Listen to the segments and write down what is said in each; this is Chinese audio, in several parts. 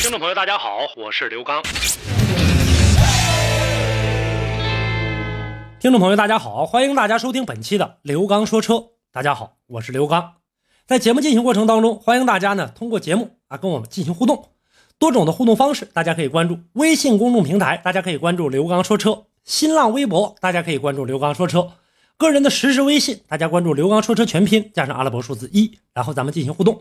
听众朋友，大家好，我是刘刚。听众朋友，大家好，欢迎大家收听本期的刘刚说车。大家好，我是刘刚。在节目进行过程当中，欢迎大家呢通过节目啊跟我们进行互动，多种的互动方式，大家可以关注微信公众平台，大家可以关注刘刚说车；新浪微博，大家可以关注刘刚说车。个人的实时微信，大家关注刘刚说车全拼加上阿拉伯数字一，然后咱们进行互动。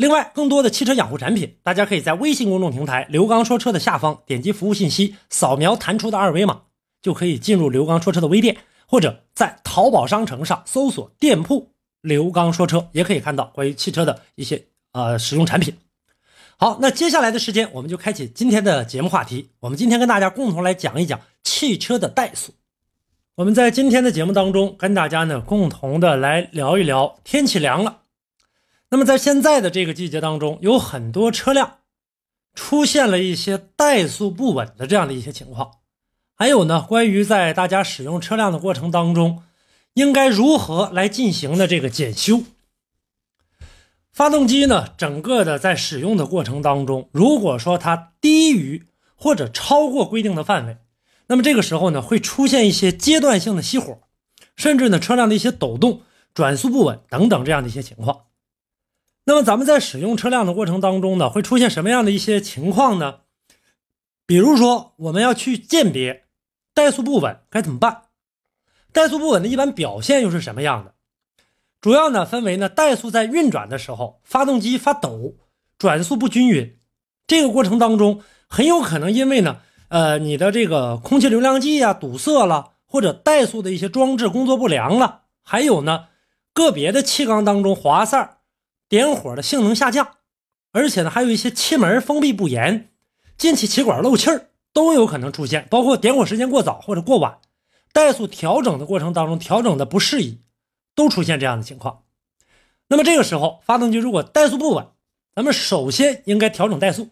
另外，更多的汽车养护产品，大家可以在微信公众平台“刘刚说车”的下方点击服务信息，扫描弹出的二维码，就可以进入刘刚说车的微店，或者在淘宝商城上搜索店铺“刘刚说车”，也可以看到关于汽车的一些呃使用产品。好，那接下来的时间，我们就开启今天的节目话题。我们今天跟大家共同来讲一讲汽车的怠速。我们在今天的节目当中，跟大家呢共同的来聊一聊天气凉了。那么在现在的这个季节当中，有很多车辆出现了一些怠速不稳的这样的一些情况。还有呢，关于在大家使用车辆的过程当中，应该如何来进行的这个检修。发动机呢，整个的在使用的过程当中，如果说它低于或者超过规定的范围。那么这个时候呢，会出现一些阶段性的熄火，甚至呢车辆的一些抖动、转速不稳等等这样的一些情况。那么咱们在使用车辆的过程当中呢，会出现什么样的一些情况呢？比如说我们要去鉴别怠速不稳该怎么办？怠速不稳的一般表现又是什么样的？主要呢分为呢怠速在运转的时候，发动机发抖，转速不均匀，这个过程当中很有可能因为呢。呃，你的这个空气流量计啊堵塞了，或者怠速的一些装置工作不良了，还有呢，个别的气缸当中滑塞、点火的性能下降，而且呢，还有一些气门封闭不严、进气气管漏气儿都有可能出现，包括点火时间过早或者过晚，怠速调整的过程当中调整的不适宜，都出现这样的情况。那么这个时候，发动机如果怠速不稳，咱们首先应该调整怠速。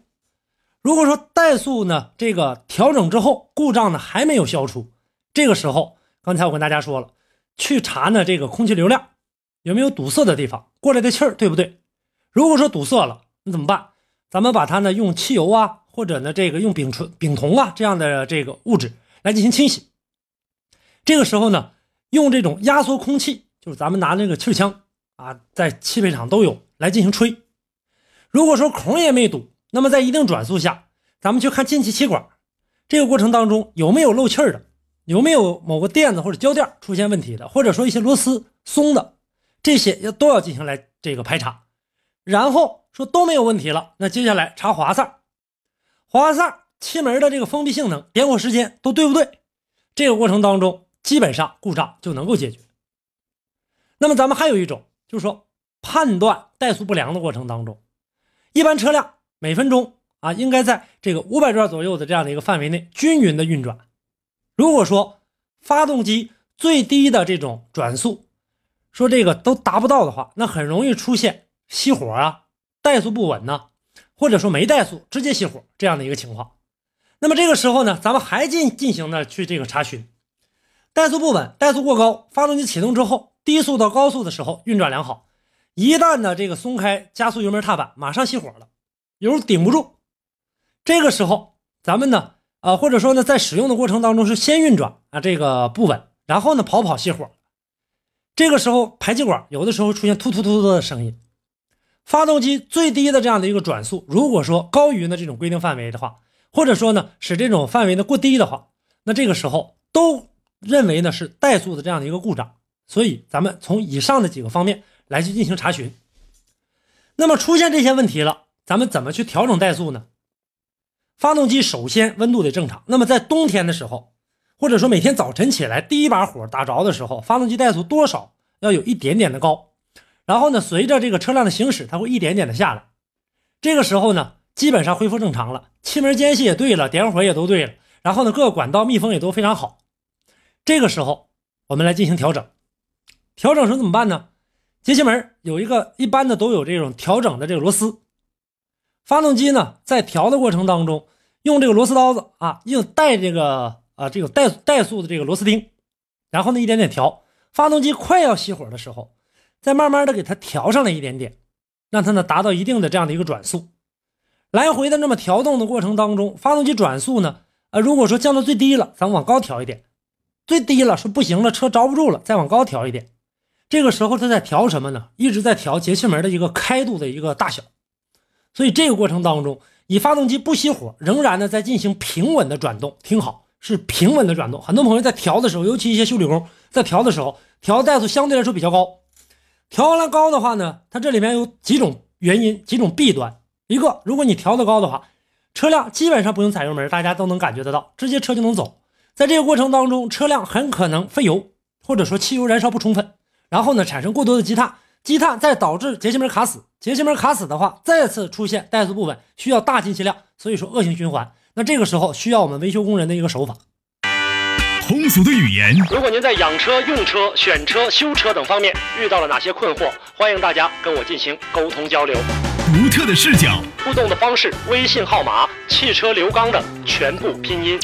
如果说怠速呢，这个调整之后故障呢还没有消除，这个时候，刚才我跟大家说了，去查呢这个空气流量有没有堵塞的地方，过来的气儿对不对？如果说堵塞了，那怎么办？咱们把它呢用汽油啊，或者呢这个用丙醇、丙酮啊这样的这个物质来进行清洗。这个时候呢，用这种压缩空气，就是咱们拿那个气枪啊，在汽配厂都有来进行吹。如果说孔也没堵。那么在一定转速下，咱们去看进气气管，这个过程当中有没有漏气的，有没有某个垫子或者胶垫出现问题的，或者说一些螺丝松的，这些要都要进行来这个排查。然后说都没有问题了，那接下来查滑塞，滑塞气门的这个封闭性能、点火时间都对不对？这个过程当中基本上故障就能够解决。那么咱们还有一种，就是说判断怠速不良的过程当中，一般车辆。每分钟啊，应该在这个五百转左右的这样的一个范围内均匀的运转。如果说发动机最低的这种转速，说这个都达不到的话，那很容易出现熄火啊、怠速不稳呢，或者说没怠速直接熄火这样的一个情况。那么这个时候呢，咱们还进进行呢去这个查询，怠速不稳、怠速过高，发动机启动之后低速到高速的时候运转良好，一旦呢这个松开加速油门踏板，马上熄火了。油顶不住，这个时候咱们呢，啊，或者说呢，在使用的过程当中是先运转啊，这个不稳，然后呢跑跑熄火，这个时候排气管有的时候出现突突突突的声音，发动机最低的这样的一个转速，如果说高于呢这种规定范围的话，或者说呢使这种范围呢过低的话，那这个时候都认为呢是怠速的这样的一个故障，所以咱们从以上的几个方面来去进行查询，那么出现这些问题了。咱们怎么去调整怠速呢？发动机首先温度得正常。那么在冬天的时候，或者说每天早晨起来第一把火打着的时候，发动机怠速多少要有一点点的高。然后呢，随着这个车辆的行驶，它会一点点的下来。这个时候呢，基本上恢复正常了，气门间隙也对了，点火也都对了，然后呢，各个管道密封也都非常好。这个时候，我们来进行调整。调整时怎么办呢？节气门有一个一般的都有这种调整的这个螺丝。发动机呢，在调的过程当中，用这个螺丝刀子啊，用带这个啊这个带怠速的这个螺丝钉，然后呢一点点调。发动机快要熄火的时候，再慢慢的给它调上来一点点，让它呢达到一定的这样的一个转速。来回的那么调动的过程当中，发动机转速呢，呃，如果说降到最低了，咱往高调一点；最低了，说不行了，车着不住了，再往高调一点。这个时候它在调什么呢？一直在调节气门的一个开度的一个大小。所以这个过程当中，以发动机不熄火，仍然呢在进行平稳的转动。听好，是平稳的转动。很多朋友在调的时候，尤其一些修理工在调的时候，调怠速相对来说比较高。调完了高的话呢，它这里面有几种原因，几种弊端。一个，如果你调的高的话，车辆基本上不用踩油门，大家都能感觉得到，直接车就能走。在这个过程当中，车辆很可能费油，或者说汽油燃烧不充分，然后呢产生过多的积碳，积碳再导致节气门卡死，节气门卡死的话，再次出现怠速不稳，需要大进气量，所以说恶性循环。那这个时候需要我们维修工人的一个手法。通俗的语言，如果您在养车、用车、选车、修车等方面遇到了哪些困惑，欢迎大家跟我进行沟通交流。独特的视角，互动的方式：微信号码“汽车刘刚”的全部拼音。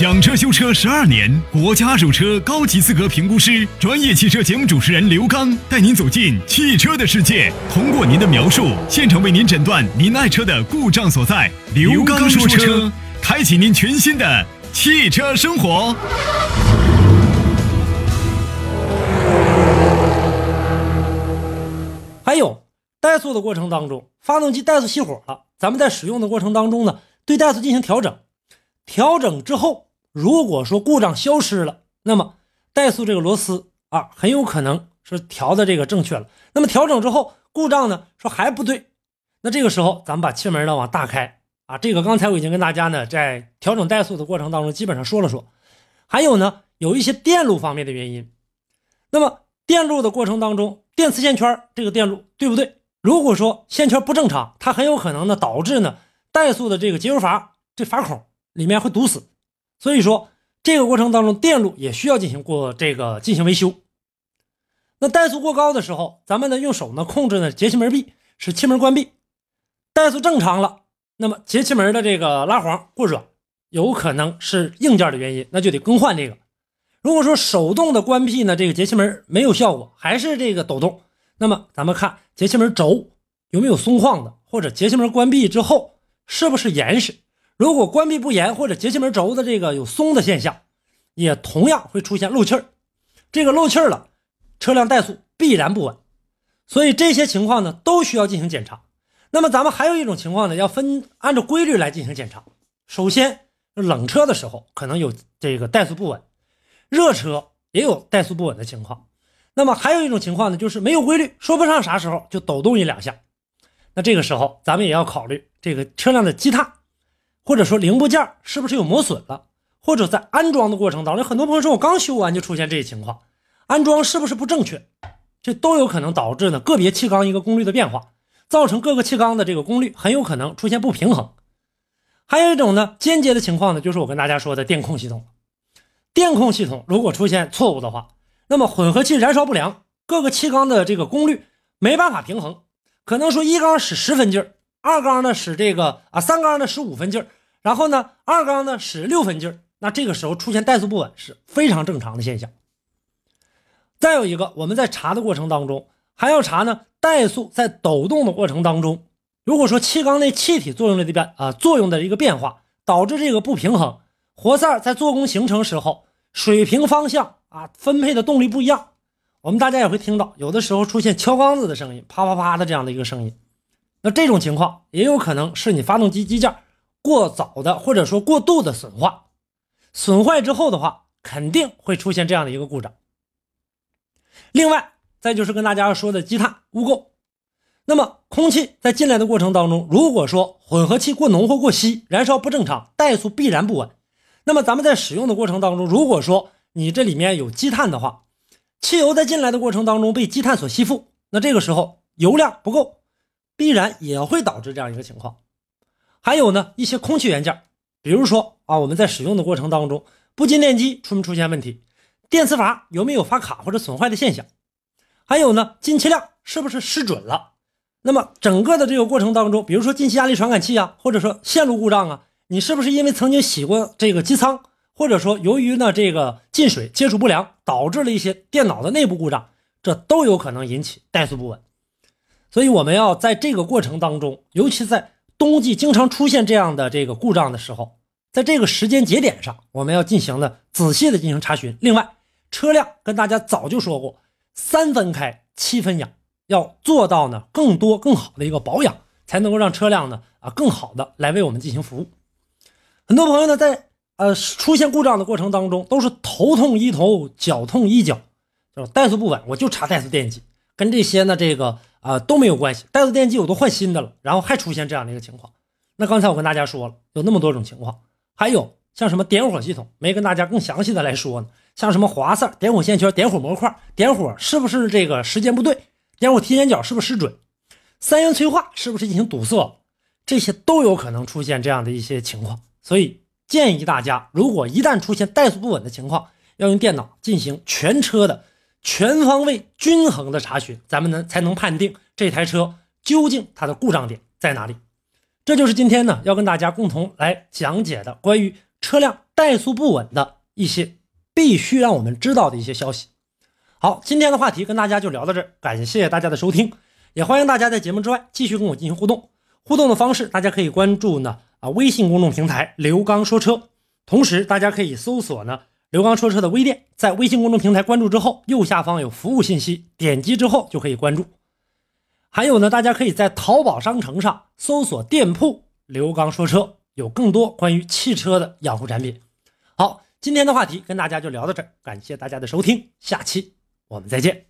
讲车修车十二年，国家二手车高级资格评估师，专业汽车节目主持人刘刚带您走进汽车的世界，通过您的描述，现场为您诊断您爱车的故障所在。刘刚说车。开启您全新的汽车生活。还有怠速的过程当中，发动机怠速熄火了，咱们在使用的过程当中呢，对怠速进行调整。调整之后，如果说故障消失了，那么怠速这个螺丝啊，很有可能是调的这个正确了。那么调整之后，故障呢说还不对，那这个时候咱们把气门呢往大开。啊，这个刚才我已经跟大家呢在调整怠速的过程当中基本上说了说，还有呢有一些电路方面的原因。那么电路的过程当中，电磁线圈这个电路对不对？如果说线圈不正常，它很有可能呢导致呢怠速的这个节油阀这阀孔里面会堵死。所以说这个过程当中电路也需要进行过这个进行维修。那怠速过高的时候，咱们呢用手呢控制呢节气门闭，使气门关闭。怠速正常了。那么节气门的这个拉簧过软，有可能是硬件的原因，那就得更换这个。如果说手动的关闭呢，这个节气门没有效果，还是这个抖动，那么咱们看节气门轴有没有松旷的，或者节气门关闭之后是不是严实。如果关闭不严，或者节气门轴的这个有松的现象，也同样会出现漏气儿。这个漏气儿了，车辆怠速必然不稳。所以这些情况呢，都需要进行检查。那么咱们还有一种情况呢，要分按照规律来进行检查。首先，冷车的时候可能有这个怠速不稳，热车也有怠速不稳的情况。那么还有一种情况呢，就是没有规律，说不上啥时候就抖动一两下。那这个时候咱们也要考虑这个车辆的积碳，或者说零部件是不是有磨损了，或者在安装的过程当中，很多朋友说我刚修完就出现这些情况，安装是不是不正确？这都有可能导致呢个别气缸一个功率的变化。造成各个气缸的这个功率很有可能出现不平衡，还有一种呢间接的情况呢，就是我跟大家说的电控系统。电控系统如果出现错误的话，那么混合气燃烧不良，各个气缸的这个功率没办法平衡，可能说一缸使十分劲儿，二缸呢使这个啊三缸呢使五分劲儿，然后呢二缸呢使六分劲儿，那这个时候出现怠速不稳是非常正常的现象。再有一个，我们在查的过程当中。还要查呢，怠速在抖动的过程当中，如果说气缸内气体作用的变啊作用的一个变化，导致这个不平衡，活塞在做工形成时候，水平方向啊分配的动力不一样，我们大家也会听到，有的时候出现敲缸子的声音，啪啪啪的这样的一个声音，那这种情况也有可能是你发动机机件过早的或者说过度的损坏，损坏之后的话，肯定会出现这样的一个故障。另外。再就是跟大家说的积碳污垢，那么空气在进来的过程当中，如果说混合气过浓或过稀，燃烧不正常，怠速必然不稳。那么咱们在使用的过程当中，如果说你这里面有积碳的话，汽油在进来的过程当中被积碳所吸附，那这个时候油量不够，必然也会导致这样一个情况。还有呢，一些空气元件，比如说啊，我们在使用的过程当中，不进电机出没出现问题？电磁阀有没有发卡或者损坏的现象？还有呢，进气量是不是失准了？那么整个的这个过程当中，比如说进气压力传感器啊，或者说线路故障啊，你是不是因为曾经洗过这个机舱，或者说由于呢这个进水接触不良，导致了一些电脑的内部故障，这都有可能引起怠速不稳。所以我们要在这个过程当中，尤其在冬季经常出现这样的这个故障的时候，在这个时间节点上，我们要进行的仔细的进行查询。另外，车辆跟大家早就说过，三分开七分养，要做到呢更多更好的一个保养，才能够让车辆呢啊更好的来为我们进行服务。很多朋友呢在呃出现故障的过程当中，都是头痛医头，脚痛医脚，就是怠速不稳，我就查怠速电机，跟这些呢这个啊都没有关系。怠速电机我都换新的了，然后还出现这样的一个情况。那刚才我跟大家说了，有那么多种情况，还有像什么点火系统，没跟大家更详细的来说呢？像什么滑塞、点火线圈、点火模块、点火是不是这个时间不对？点火提前角是不是失准？三元催化是不是进行堵塞？这些都有可能出现这样的一些情况。所以建议大家，如果一旦出现怠速不稳的情况，要用电脑进行全车的全方位均衡的查询，咱们呢才能判定这台车究竟它的故障点在哪里。这就是今天呢要跟大家共同来讲解的关于车辆怠速不稳的一些。必须让我们知道的一些消息。好，今天的话题跟大家就聊到这儿，感谢大家的收听，也欢迎大家在节目之外继续跟我进行互动。互动的方式，大家可以关注呢啊微信公众平台刘刚说车，同时大家可以搜索呢刘刚说车的微店，在微信公众平台关注之后，右下方有服务信息，点击之后就可以关注。还有呢，大家可以在淘宝商城上搜索店铺刘刚说车，有更多关于汽车的养护产品。好。今天的话题跟大家就聊到这儿，感谢大家的收听，下期我们再见。